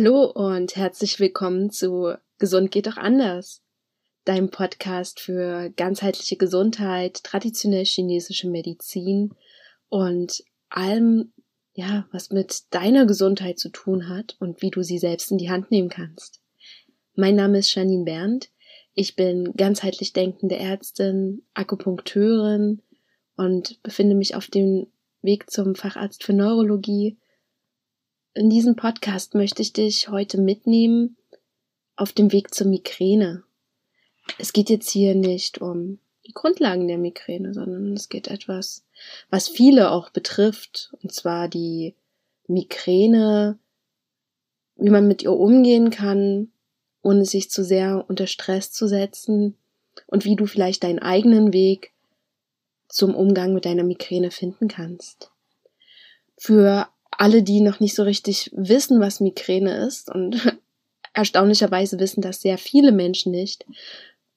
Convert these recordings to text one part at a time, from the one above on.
Hallo und herzlich willkommen zu Gesund geht doch anders, deinem Podcast für ganzheitliche Gesundheit, traditionell chinesische Medizin und allem, ja, was mit deiner Gesundheit zu tun hat und wie du sie selbst in die Hand nehmen kannst. Mein Name ist Janine Berndt. Ich bin ganzheitlich denkende Ärztin, Akupunkteurin und befinde mich auf dem Weg zum Facharzt für Neurologie in diesem Podcast möchte ich dich heute mitnehmen auf dem Weg zur Migräne. Es geht jetzt hier nicht um die Grundlagen der Migräne, sondern es geht etwas, was viele auch betrifft, und zwar die Migräne, wie man mit ihr umgehen kann, ohne sich zu sehr unter Stress zu setzen und wie du vielleicht deinen eigenen Weg zum Umgang mit deiner Migräne finden kannst. Für alle, die noch nicht so richtig wissen, was Migräne ist und erstaunlicherweise wissen das sehr viele Menschen nicht,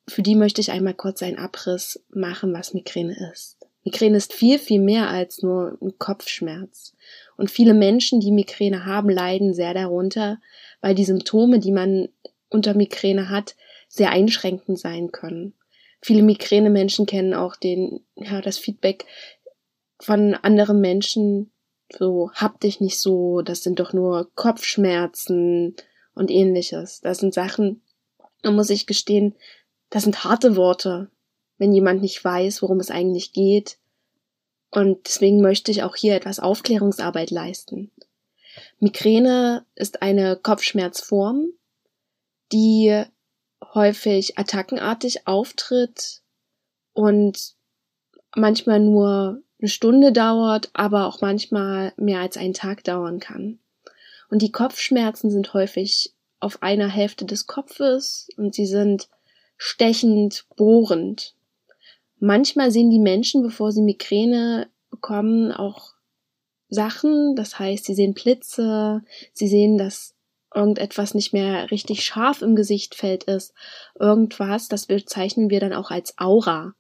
für die möchte ich einmal kurz einen Abriss machen, was Migräne ist. Migräne ist viel, viel mehr als nur ein Kopfschmerz. Und viele Menschen, die Migräne haben, leiden sehr darunter, weil die Symptome, die man unter Migräne hat, sehr einschränkend sein können. Viele Migräne-Menschen kennen auch den, ja, das Feedback von anderen Menschen, so, hab dich nicht so, das sind doch nur Kopfschmerzen und ähnliches. Das sind Sachen, da muss ich gestehen, das sind harte Worte, wenn jemand nicht weiß, worum es eigentlich geht. Und deswegen möchte ich auch hier etwas Aufklärungsarbeit leisten. Migräne ist eine Kopfschmerzform, die häufig attackenartig auftritt und manchmal nur eine Stunde dauert, aber auch manchmal mehr als einen Tag dauern kann. Und die Kopfschmerzen sind häufig auf einer Hälfte des Kopfes und sie sind stechend, bohrend. Manchmal sehen die Menschen, bevor sie Migräne bekommen, auch Sachen, das heißt, sie sehen Blitze, sie sehen, dass irgendetwas nicht mehr richtig scharf im Gesichtfeld ist, irgendwas, das bezeichnen wir dann auch als Aura.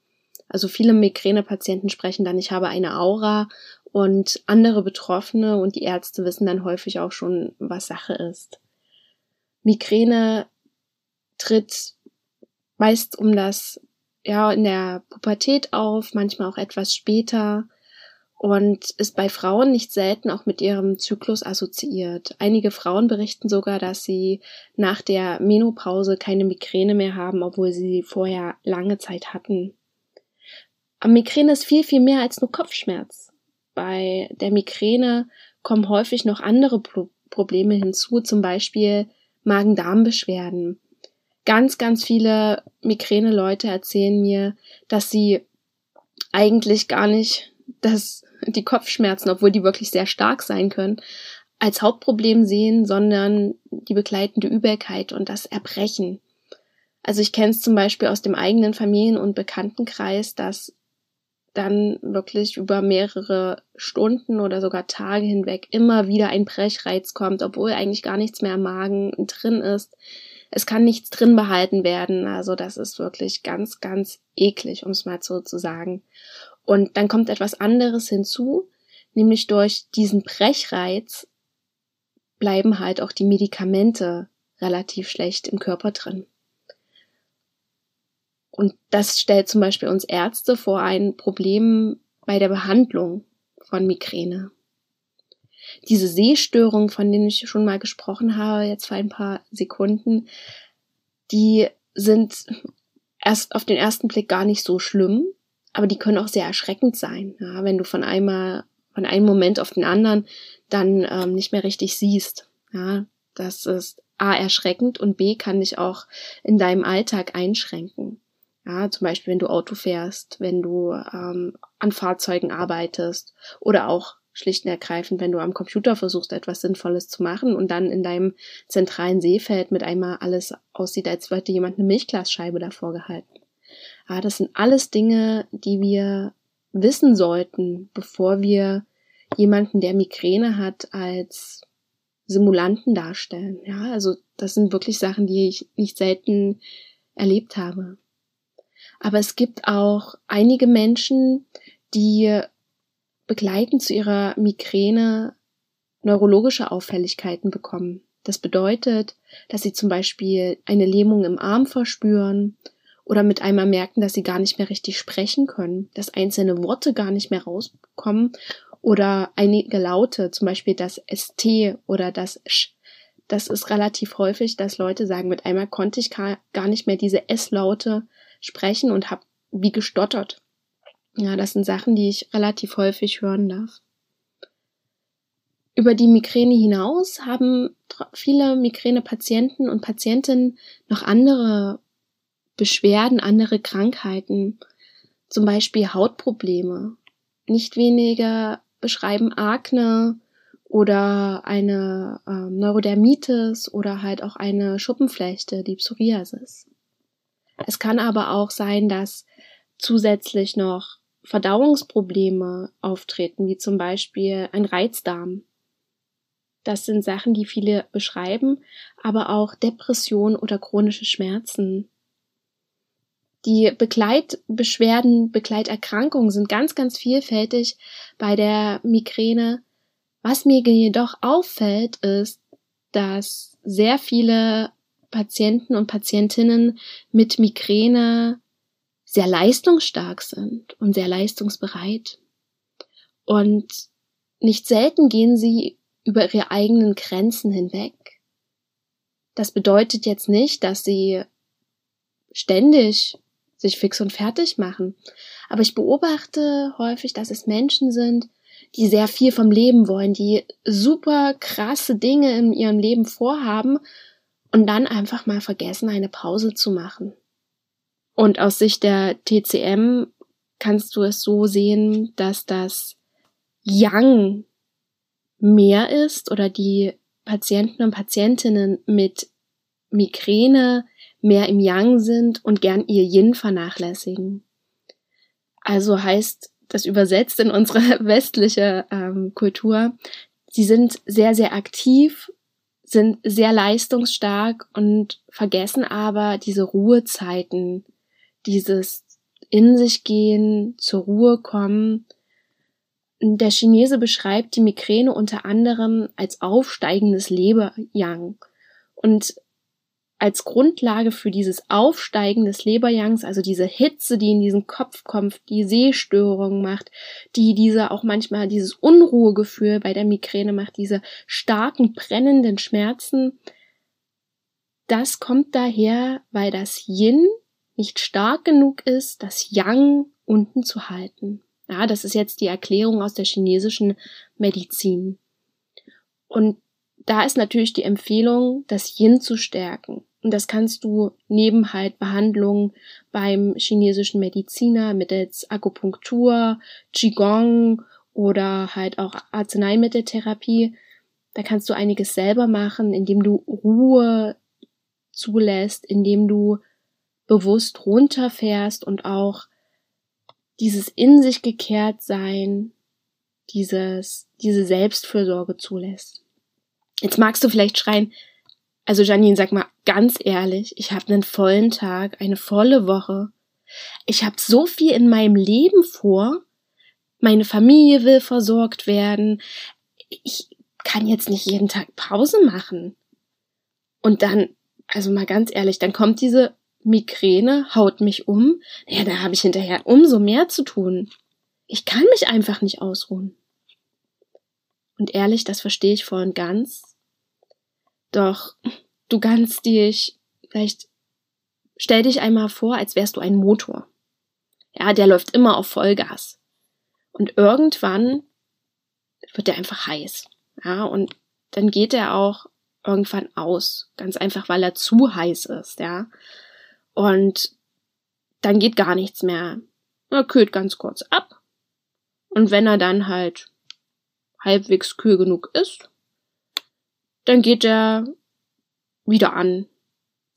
Also viele Migränepatienten sprechen dann, ich habe eine Aura und andere Betroffene und die Ärzte wissen dann häufig auch schon, was Sache ist. Migräne tritt meist um das, ja, in der Pubertät auf, manchmal auch etwas später und ist bei Frauen nicht selten auch mit ihrem Zyklus assoziiert. Einige Frauen berichten sogar, dass sie nach der Menopause keine Migräne mehr haben, obwohl sie vorher lange Zeit hatten. Aber Migräne ist viel, viel mehr als nur Kopfschmerz. Bei der Migräne kommen häufig noch andere Pro Probleme hinzu, zum Beispiel Magen-Darm-Beschwerden. Ganz, ganz viele Migräne-Leute erzählen mir, dass sie eigentlich gar nicht dass die Kopfschmerzen, obwohl die wirklich sehr stark sein können, als Hauptproblem sehen, sondern die begleitende Übelkeit und das Erbrechen. Also ich kenne es zum Beispiel aus dem eigenen Familien- und Bekanntenkreis, dass dann wirklich über mehrere Stunden oder sogar Tage hinweg immer wieder ein Brechreiz kommt, obwohl eigentlich gar nichts mehr im Magen drin ist. Es kann nichts drin behalten werden. Also das ist wirklich ganz, ganz eklig, um es mal so zu sagen. Und dann kommt etwas anderes hinzu, nämlich durch diesen Brechreiz bleiben halt auch die Medikamente relativ schlecht im Körper drin. Und das stellt zum Beispiel uns Ärzte vor ein Problem bei der Behandlung von Migräne. Diese Sehstörung, von denen ich schon mal gesprochen habe, jetzt vor ein paar Sekunden, die sind erst auf den ersten Blick gar nicht so schlimm, aber die können auch sehr erschreckend sein, ja, wenn du von einmal, von einem Moment auf den anderen dann ähm, nicht mehr richtig siehst. Ja, das ist A erschreckend und B kann dich auch in deinem Alltag einschränken. Ja, zum Beispiel, wenn du Auto fährst, wenn du ähm, an Fahrzeugen arbeitest oder auch schlicht und ergreifend, wenn du am Computer versuchst, etwas Sinnvolles zu machen und dann in deinem zentralen Seefeld mit einmal alles aussieht, als würde jemand eine Milchglasscheibe davor gehalten. Ja, das sind alles Dinge, die wir wissen sollten, bevor wir jemanden, der Migräne hat, als Simulanten darstellen. Ja, also das sind wirklich Sachen, die ich nicht selten erlebt habe. Aber es gibt auch einige Menschen, die begleitend zu ihrer Migräne neurologische Auffälligkeiten bekommen. Das bedeutet, dass sie zum Beispiel eine Lähmung im Arm verspüren oder mit einmal merken, dass sie gar nicht mehr richtig sprechen können, dass einzelne Worte gar nicht mehr rauskommen oder einige Laute, zum Beispiel das ST oder das Sch. Das ist relativ häufig, dass Leute sagen, mit einmal konnte ich gar nicht mehr diese S-Laute sprechen und habe wie gestottert. Ja, das sind Sachen, die ich relativ häufig hören darf. Über die Migräne hinaus haben viele Migränepatienten und Patientinnen noch andere Beschwerden, andere Krankheiten, zum Beispiel Hautprobleme. Nicht weniger beschreiben Akne oder eine äh, Neurodermitis oder halt auch eine Schuppenflechte, die Psoriasis. Es kann aber auch sein, dass zusätzlich noch Verdauungsprobleme auftreten, wie zum Beispiel ein Reizdarm. Das sind Sachen, die viele beschreiben, aber auch Depression oder chronische Schmerzen. Die Begleitbeschwerden, Begleiterkrankungen sind ganz, ganz vielfältig bei der Migräne. Was mir jedoch auffällt, ist, dass sehr viele Patienten und Patientinnen mit Migräne sehr leistungsstark sind und sehr leistungsbereit. Und nicht selten gehen sie über ihre eigenen Grenzen hinweg. Das bedeutet jetzt nicht, dass sie ständig sich fix und fertig machen. Aber ich beobachte häufig, dass es Menschen sind, die sehr viel vom Leben wollen, die super krasse Dinge in ihrem Leben vorhaben und dann einfach mal vergessen, eine Pause zu machen. Und aus Sicht der TCM kannst du es so sehen, dass das Yang mehr ist oder die Patienten und Patientinnen mit Migräne mehr im Yang sind und gern ihr Yin vernachlässigen. Also heißt das übersetzt in unsere westliche ähm, Kultur, sie sind sehr, sehr aktiv, sind sehr leistungsstark und vergessen aber diese Ruhezeiten, dieses in sich gehen, zur Ruhe kommen. Der Chinese beschreibt die Migräne unter anderem als aufsteigendes Leber-Yang. Und als Grundlage für dieses Aufsteigen des Leberjangs, also diese Hitze, die in diesen Kopf kommt, die Sehstörung macht, die dieser auch manchmal dieses Unruhegefühl bei der Migräne macht, diese starken brennenden Schmerzen, das kommt daher, weil das Yin nicht stark genug ist, das Yang unten zu halten. Ja, das ist jetzt die Erklärung aus der chinesischen Medizin. Und da ist natürlich die Empfehlung, das Yin zu stärken. Und das kannst du neben halt Behandlungen beim chinesischen Mediziner mittels Akupunktur, Qigong oder halt auch Arzneimitteltherapie. Da kannst du einiges selber machen, indem du Ruhe zulässt, indem du bewusst runterfährst und auch dieses in sich gekehrt sein, dieses, diese Selbstfürsorge zulässt. Jetzt magst du vielleicht schreien, also Janine, sag mal ganz ehrlich, ich habe einen vollen Tag, eine volle Woche. Ich habe so viel in meinem Leben vor. Meine Familie will versorgt werden. Ich kann jetzt nicht jeden Tag Pause machen. Und dann, also mal ganz ehrlich, dann kommt diese Migräne, haut mich um. Naja, da habe ich hinterher umso mehr zu tun. Ich kann mich einfach nicht ausruhen. Und ehrlich, das verstehe ich voll und ganz. Doch du kannst dich vielleicht stell dich einmal vor, als wärst du ein Motor. Ja, der läuft immer auf Vollgas. Und irgendwann wird der einfach heiß. Ja, und dann geht er auch irgendwann aus. Ganz einfach, weil er zu heiß ist, ja. Und dann geht gar nichts mehr. Er kühlt ganz kurz ab. Und wenn er dann halt halbwegs kühl genug ist, dann geht er wieder an.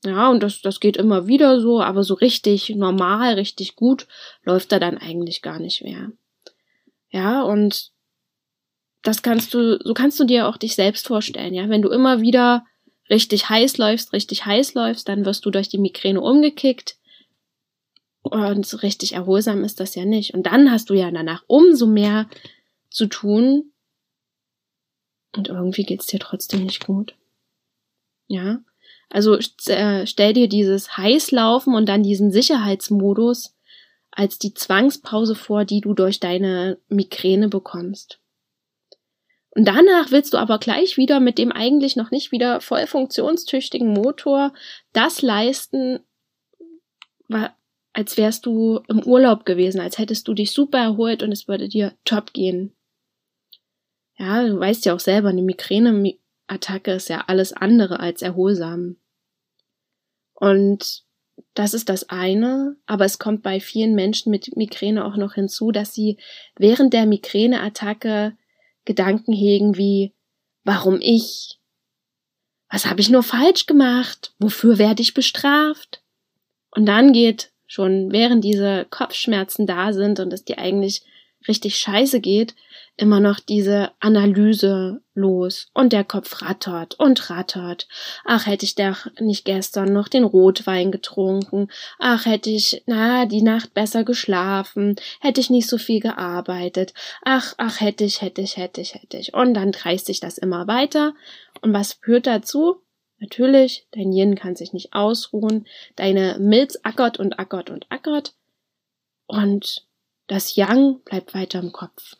Ja, und das, das geht immer wieder so, aber so richtig normal, richtig gut läuft er dann eigentlich gar nicht mehr. Ja, und das kannst du, so kannst du dir auch dich selbst vorstellen, ja. Wenn du immer wieder richtig heiß läufst, richtig heiß läufst, dann wirst du durch die Migräne umgekickt. Und so richtig erholsam ist das ja nicht. Und dann hast du ja danach umso mehr zu tun, und irgendwie geht's dir trotzdem nicht gut. Ja, also äh, stell dir dieses Heißlaufen und dann diesen Sicherheitsmodus als die Zwangspause vor, die du durch deine Migräne bekommst. Und danach willst du aber gleich wieder mit dem eigentlich noch nicht wieder voll funktionstüchtigen Motor das leisten, als wärst du im Urlaub gewesen, als hättest du dich super erholt und es würde dir top gehen. Ja, du weißt ja auch selber, eine Migräneattacke ist ja alles andere als erholsam. Und das ist das eine, aber es kommt bei vielen Menschen mit Migräne auch noch hinzu, dass sie während der Migräneattacke Gedanken hegen wie warum ich? Was habe ich nur falsch gemacht? Wofür werde ich bestraft? Und dann geht schon während diese Kopfschmerzen da sind und es dir eigentlich richtig scheiße geht, immer noch diese Analyse los und der Kopf rattert und rattert. Ach, hätte ich doch nicht gestern noch den Rotwein getrunken. Ach, hätte ich, na, die Nacht besser geschlafen. Hätte ich nicht so viel gearbeitet. Ach, ach, hätte ich, hätte ich, hätte ich, hätte ich. Und dann kreist sich das immer weiter. Und was führt dazu? Natürlich, dein Yin kann sich nicht ausruhen. Deine Milz ackert und ackert und ackert. Und das Yang bleibt weiter im Kopf.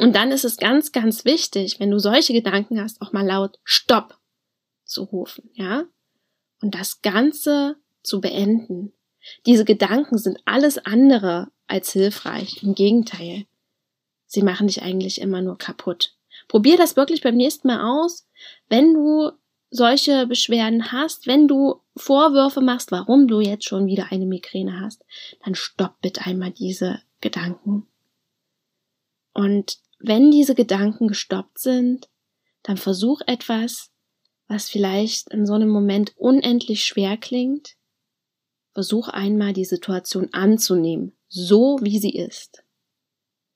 Und dann ist es ganz, ganz wichtig, wenn du solche Gedanken hast, auch mal laut Stopp zu rufen, ja? Und das Ganze zu beenden. Diese Gedanken sind alles andere als hilfreich. Im Gegenteil. Sie machen dich eigentlich immer nur kaputt. Probier das wirklich beim nächsten Mal aus. Wenn du solche Beschwerden hast, wenn du Vorwürfe machst, warum du jetzt schon wieder eine Migräne hast, dann stopp bitte einmal diese Gedanken. Und wenn diese Gedanken gestoppt sind, dann versuch etwas, was vielleicht in so einem Moment unendlich schwer klingt. Versuch einmal die Situation anzunehmen, so wie sie ist.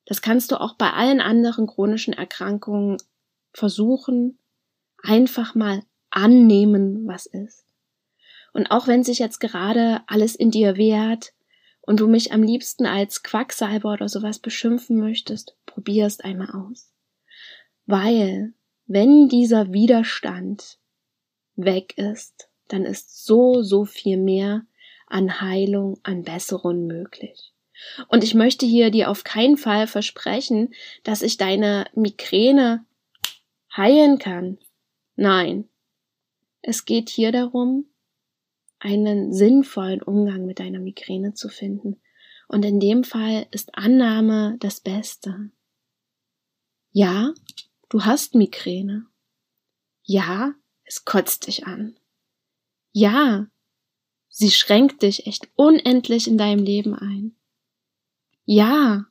Das kannst du auch bei allen anderen chronischen Erkrankungen versuchen, einfach mal annehmen, was ist. Und auch wenn sich jetzt gerade alles in dir wehrt, und du mich am liebsten als Quacksalber oder sowas beschimpfen möchtest, probier einmal aus. Weil, wenn dieser Widerstand weg ist, dann ist so, so viel mehr an Heilung, an Besserung möglich. Und ich möchte hier dir auf keinen Fall versprechen, dass ich deine Migräne heilen kann. Nein. Es geht hier darum, einen sinnvollen Umgang mit deiner Migräne zu finden. Und in dem Fall ist Annahme das Beste. Ja, du hast Migräne. Ja, es kotzt dich an. Ja, sie schränkt dich echt unendlich in deinem Leben ein. Ja,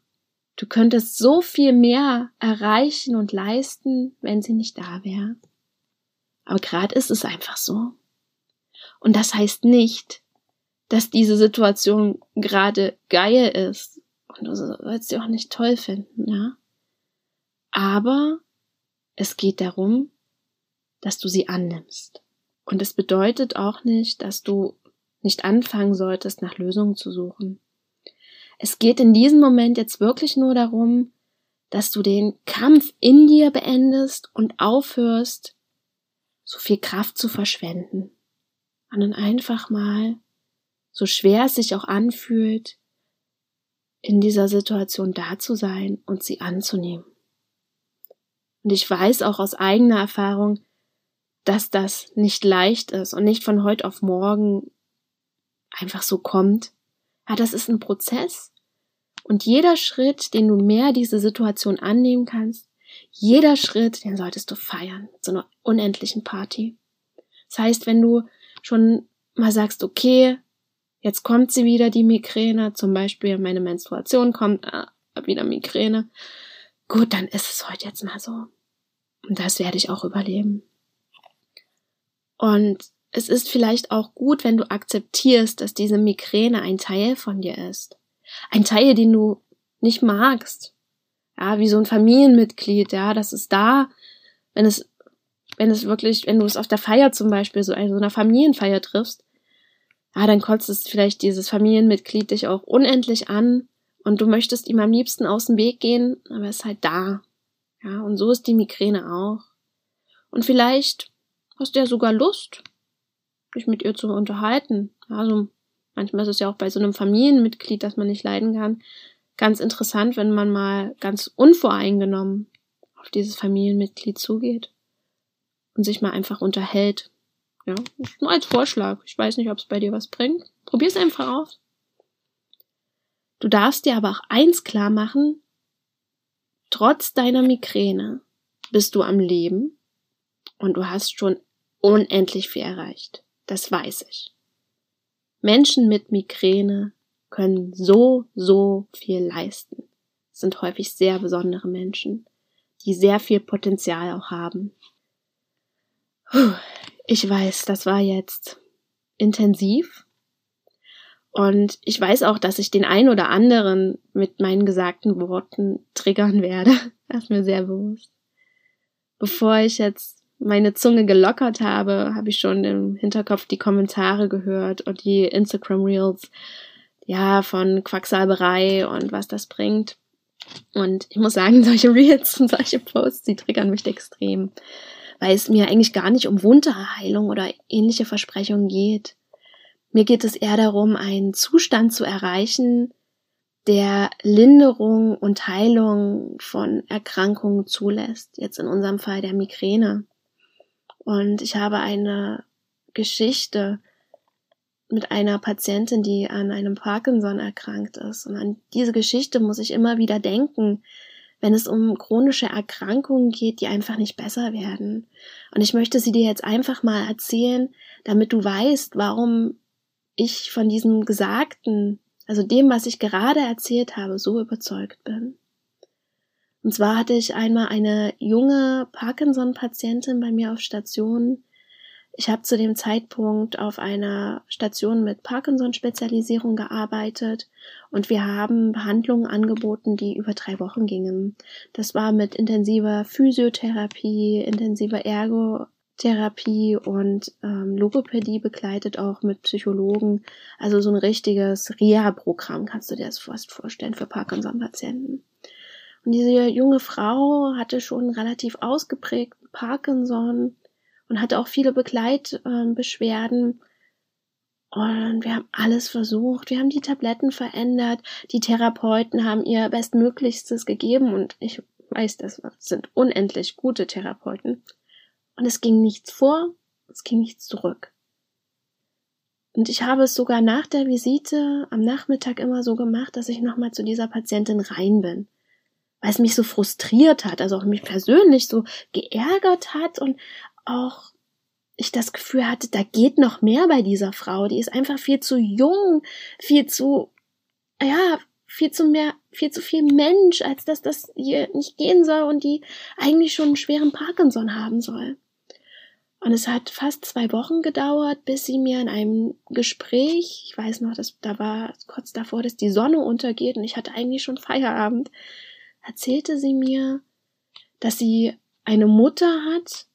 du könntest so viel mehr erreichen und leisten, wenn sie nicht da wäre. Aber gerade ist es einfach so. Und das heißt nicht, dass diese Situation gerade geil ist. Und du sollst sie auch nicht toll finden, ja. Aber es geht darum, dass du sie annimmst. Und es bedeutet auch nicht, dass du nicht anfangen solltest, nach Lösungen zu suchen. Es geht in diesem Moment jetzt wirklich nur darum, dass du den Kampf in dir beendest und aufhörst, so viel Kraft zu verschwenden sondern einfach mal, so schwer es sich auch anfühlt, in dieser Situation da zu sein und sie anzunehmen. Und ich weiß auch aus eigener Erfahrung, dass das nicht leicht ist und nicht von heute auf morgen einfach so kommt. Ja, das ist ein Prozess. Und jeder Schritt, den du mehr diese Situation annehmen kannst, jeder Schritt, den solltest du feiern mit so einer unendlichen Party. Das heißt, wenn du schon mal sagst, okay, jetzt kommt sie wieder, die Migräne, zum Beispiel meine Menstruation kommt, ah, wieder Migräne. Gut, dann ist es heute jetzt mal so. Und das werde ich auch überleben. Und es ist vielleicht auch gut, wenn du akzeptierst, dass diese Migräne ein Teil von dir ist. Ein Teil, den du nicht magst. Ja, wie so ein Familienmitglied, ja, das ist da, wenn es wenn es wirklich, wenn du es auf der Feier zum Beispiel, so also einer Familienfeier triffst, ja, dann kotzt es vielleicht dieses Familienmitglied dich auch unendlich an und du möchtest ihm am liebsten aus dem Weg gehen, aber es ist halt da. Ja, und so ist die Migräne auch. Und vielleicht hast du ja sogar Lust, dich mit ihr zu unterhalten. Also manchmal ist es ja auch bei so einem Familienmitglied, das man nicht leiden kann, ganz interessant, wenn man mal ganz unvoreingenommen auf dieses Familienmitglied zugeht und sich mal einfach unterhält. Ja, nur als Vorschlag. Ich weiß nicht, ob es bei dir was bringt. Probier es einfach aus. Du darfst dir aber auch eins klar machen, trotz deiner Migräne bist du am Leben und du hast schon unendlich viel erreicht. Das weiß ich. Menschen mit Migräne können so, so viel leisten. Das sind häufig sehr besondere Menschen, die sehr viel Potenzial auch haben. Ich weiß, das war jetzt intensiv. Und ich weiß auch, dass ich den einen oder anderen mit meinen gesagten Worten triggern werde. Das ist mir sehr bewusst. Bevor ich jetzt meine Zunge gelockert habe, habe ich schon im Hinterkopf die Kommentare gehört und die Instagram Reels, ja, von Quacksalberei und was das bringt. Und ich muss sagen, solche Reels und solche Posts, die triggern mich extrem, weil es mir eigentlich gar nicht um Wunderheilung oder ähnliche Versprechungen geht. Mir geht es eher darum, einen Zustand zu erreichen, der Linderung und Heilung von Erkrankungen zulässt. Jetzt in unserem Fall der Migräne. Und ich habe eine Geschichte mit einer Patientin, die an einem Parkinson erkrankt ist. Und an diese Geschichte muss ich immer wieder denken, wenn es um chronische Erkrankungen geht, die einfach nicht besser werden. Und ich möchte sie dir jetzt einfach mal erzählen, damit du weißt, warum ich von diesem Gesagten, also dem, was ich gerade erzählt habe, so überzeugt bin. Und zwar hatte ich einmal eine junge Parkinson-Patientin bei mir auf Station. Ich habe zu dem Zeitpunkt auf einer Station mit Parkinson-Spezialisierung gearbeitet und wir haben Behandlungen angeboten, die über drei Wochen gingen. Das war mit intensiver Physiotherapie, intensiver Ergotherapie und ähm, Logopädie begleitet auch mit Psychologen. Also so ein richtiges Reha-Programm kannst du dir das fast vorstellen für Parkinson-Patienten. Und diese junge Frau hatte schon relativ ausgeprägten Parkinson und hatte auch viele Begleitbeschwerden. Und wir haben alles versucht. Wir haben die Tabletten verändert. Die Therapeuten haben ihr Bestmöglichstes gegeben. Und ich weiß, das sind unendlich gute Therapeuten. Und es ging nichts vor, es ging nichts zurück. Und ich habe es sogar nach der Visite am Nachmittag immer so gemacht, dass ich nochmal zu dieser Patientin rein bin weil es mich so frustriert hat, also auch mich persönlich so geärgert hat und auch ich das Gefühl hatte, da geht noch mehr bei dieser Frau. Die ist einfach viel zu jung, viel zu, ja, viel zu mehr, viel zu viel Mensch, als dass das hier nicht gehen soll und die eigentlich schon einen schweren Parkinson haben soll. Und es hat fast zwei Wochen gedauert, bis sie mir in einem Gespräch, ich weiß noch, dass da war kurz davor, dass die Sonne untergeht und ich hatte eigentlich schon Feierabend, erzählte sie mir, dass sie eine Mutter hat,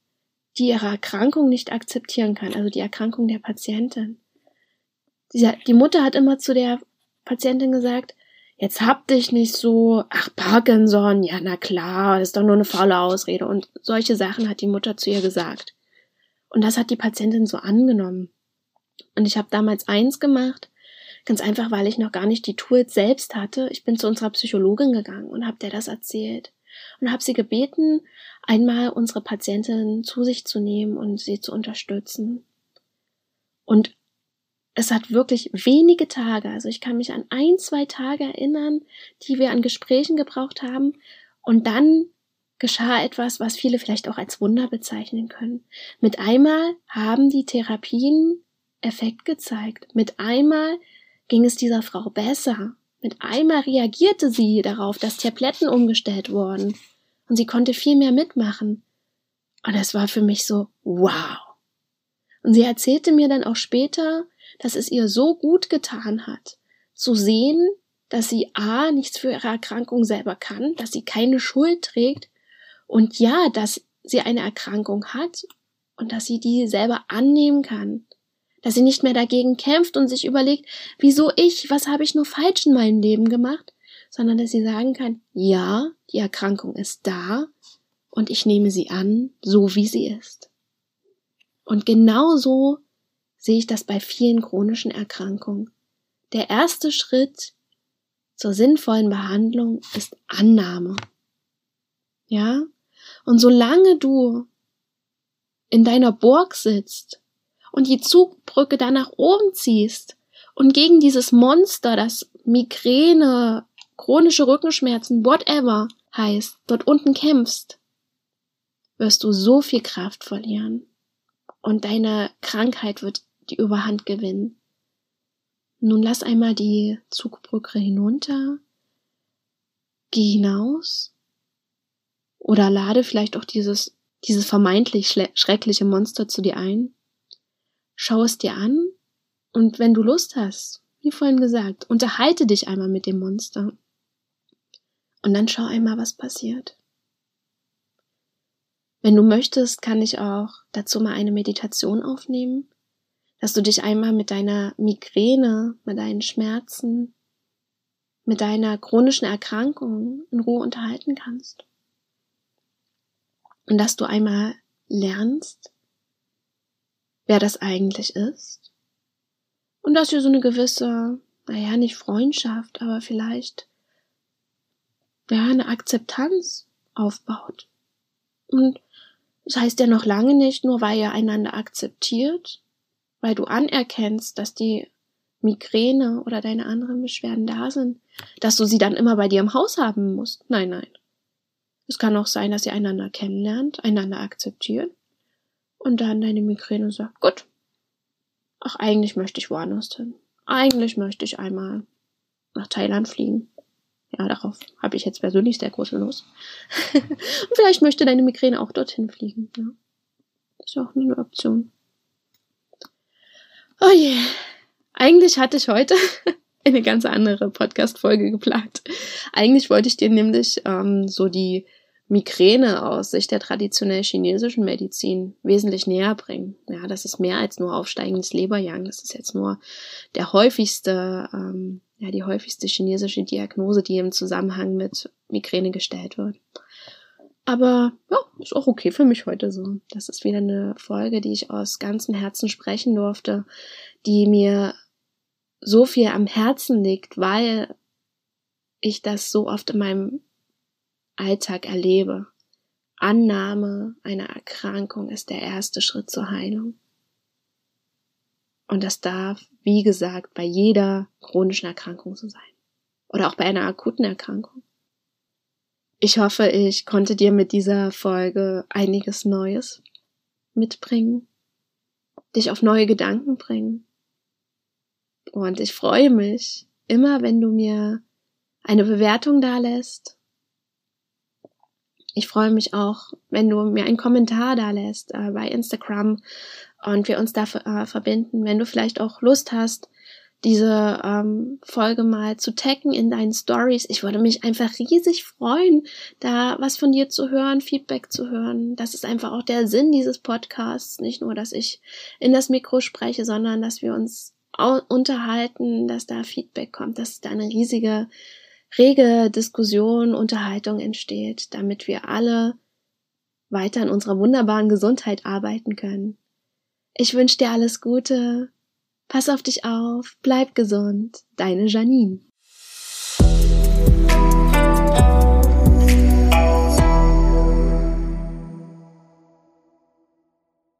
die ihre Erkrankung nicht akzeptieren kann, also die Erkrankung der Patientin. Die Mutter hat immer zu der Patientin gesagt, jetzt hab dich nicht so, ach Parkinson, ja na klar, das ist doch nur eine faule Ausrede und solche Sachen hat die Mutter zu ihr gesagt. Und das hat die Patientin so angenommen. Und ich habe damals eins gemacht, Ganz einfach, weil ich noch gar nicht die Tools selbst hatte. Ich bin zu unserer Psychologin gegangen und habe der das erzählt und habe sie gebeten, einmal unsere Patientin zu sich zu nehmen und sie zu unterstützen. Und es hat wirklich wenige Tage, also ich kann mich an ein, zwei Tage erinnern, die wir an Gesprächen gebraucht haben und dann geschah etwas, was viele vielleicht auch als Wunder bezeichnen können. Mit einmal haben die Therapien Effekt gezeigt. Mit einmal ging es dieser Frau besser. Mit einmal reagierte sie darauf, dass Tabletten umgestellt wurden. Und sie konnte viel mehr mitmachen. Und es war für mich so, wow. Und sie erzählte mir dann auch später, dass es ihr so gut getan hat, zu sehen, dass sie A, nichts für ihre Erkrankung selber kann, dass sie keine Schuld trägt und ja, dass sie eine Erkrankung hat und dass sie die selber annehmen kann dass sie nicht mehr dagegen kämpft und sich überlegt, wieso ich, was habe ich nur falsch in meinem Leben gemacht, sondern dass sie sagen kann, ja, die Erkrankung ist da und ich nehme sie an, so wie sie ist. Und genauso sehe ich das bei vielen chronischen Erkrankungen. Der erste Schritt zur sinnvollen Behandlung ist Annahme. Ja? Und solange du in deiner Burg sitzt und die Zugbrücke da nach oben ziehst und gegen dieses Monster, das Migräne, chronische Rückenschmerzen, whatever heißt, dort unten kämpfst, wirst du so viel Kraft verlieren und deine Krankheit wird die Überhand gewinnen. Nun lass einmal die Zugbrücke hinunter, geh hinaus oder lade vielleicht auch dieses, dieses vermeintlich schreckliche Monster zu dir ein. Schau es dir an und wenn du Lust hast, wie vorhin gesagt, unterhalte dich einmal mit dem Monster. Und dann schau einmal, was passiert. Wenn du möchtest, kann ich auch dazu mal eine Meditation aufnehmen, dass du dich einmal mit deiner Migräne, mit deinen Schmerzen, mit deiner chronischen Erkrankung in Ruhe unterhalten kannst. Und dass du einmal lernst, wer das eigentlich ist. Und dass ihr so eine gewisse, naja, nicht Freundschaft, aber vielleicht ja, eine Akzeptanz aufbaut. Und das heißt ja noch lange nicht, nur weil ihr einander akzeptiert, weil du anerkennst, dass die Migräne oder deine anderen Beschwerden da sind, dass du sie dann immer bei dir im Haus haben musst. Nein, nein. Es kann auch sein, dass ihr einander kennenlernt, einander akzeptiert und dann deine Migräne sagt, gut, ach, eigentlich möchte ich woanders hin. Eigentlich möchte ich einmal nach Thailand fliegen. Ja, darauf habe ich jetzt persönlich sehr große Lust. Und vielleicht möchte deine Migräne auch dorthin fliegen. Ja. Ist auch eine Option. Oh je. Eigentlich hatte ich heute eine ganz andere Podcast-Folge geplant. Eigentlich wollte ich dir nämlich ähm, so die Migräne aus Sicht der traditionell chinesischen Medizin wesentlich näher bringen. Ja, das ist mehr als nur aufsteigendes Leberjang. Das ist jetzt nur der häufigste ähm, ja die häufigste chinesische Diagnose, die im Zusammenhang mit Migräne gestellt wird. Aber ja, ist auch okay für mich heute so. Das ist wieder eine Folge, die ich aus ganzem Herzen sprechen durfte, die mir so viel am Herzen liegt, weil ich das so oft in meinem Alltag erlebe. Annahme einer Erkrankung ist der erste Schritt zur Heilung. Und das darf, wie gesagt, bei jeder chronischen Erkrankung so sein. Oder auch bei einer akuten Erkrankung. Ich hoffe, ich konnte dir mit dieser Folge einiges Neues mitbringen, dich auf neue Gedanken bringen. Und ich freue mich immer, wenn du mir eine Bewertung da lässt. Ich freue mich auch, wenn du mir einen Kommentar da lässt äh, bei Instagram und wir uns da äh, verbinden. Wenn du vielleicht auch Lust hast, diese ähm, Folge mal zu taggen in deinen Stories. Ich würde mich einfach riesig freuen, da was von dir zu hören, Feedback zu hören. Das ist einfach auch der Sinn dieses Podcasts. Nicht nur, dass ich in das Mikro spreche, sondern dass wir uns unterhalten, dass da Feedback kommt, dass da eine riesige, rege Diskussion, Unterhaltung entsteht, damit wir alle weiter an unserer wunderbaren Gesundheit arbeiten können. Ich wünsche dir alles Gute. Pass auf dich auf, bleib gesund. Deine Janine.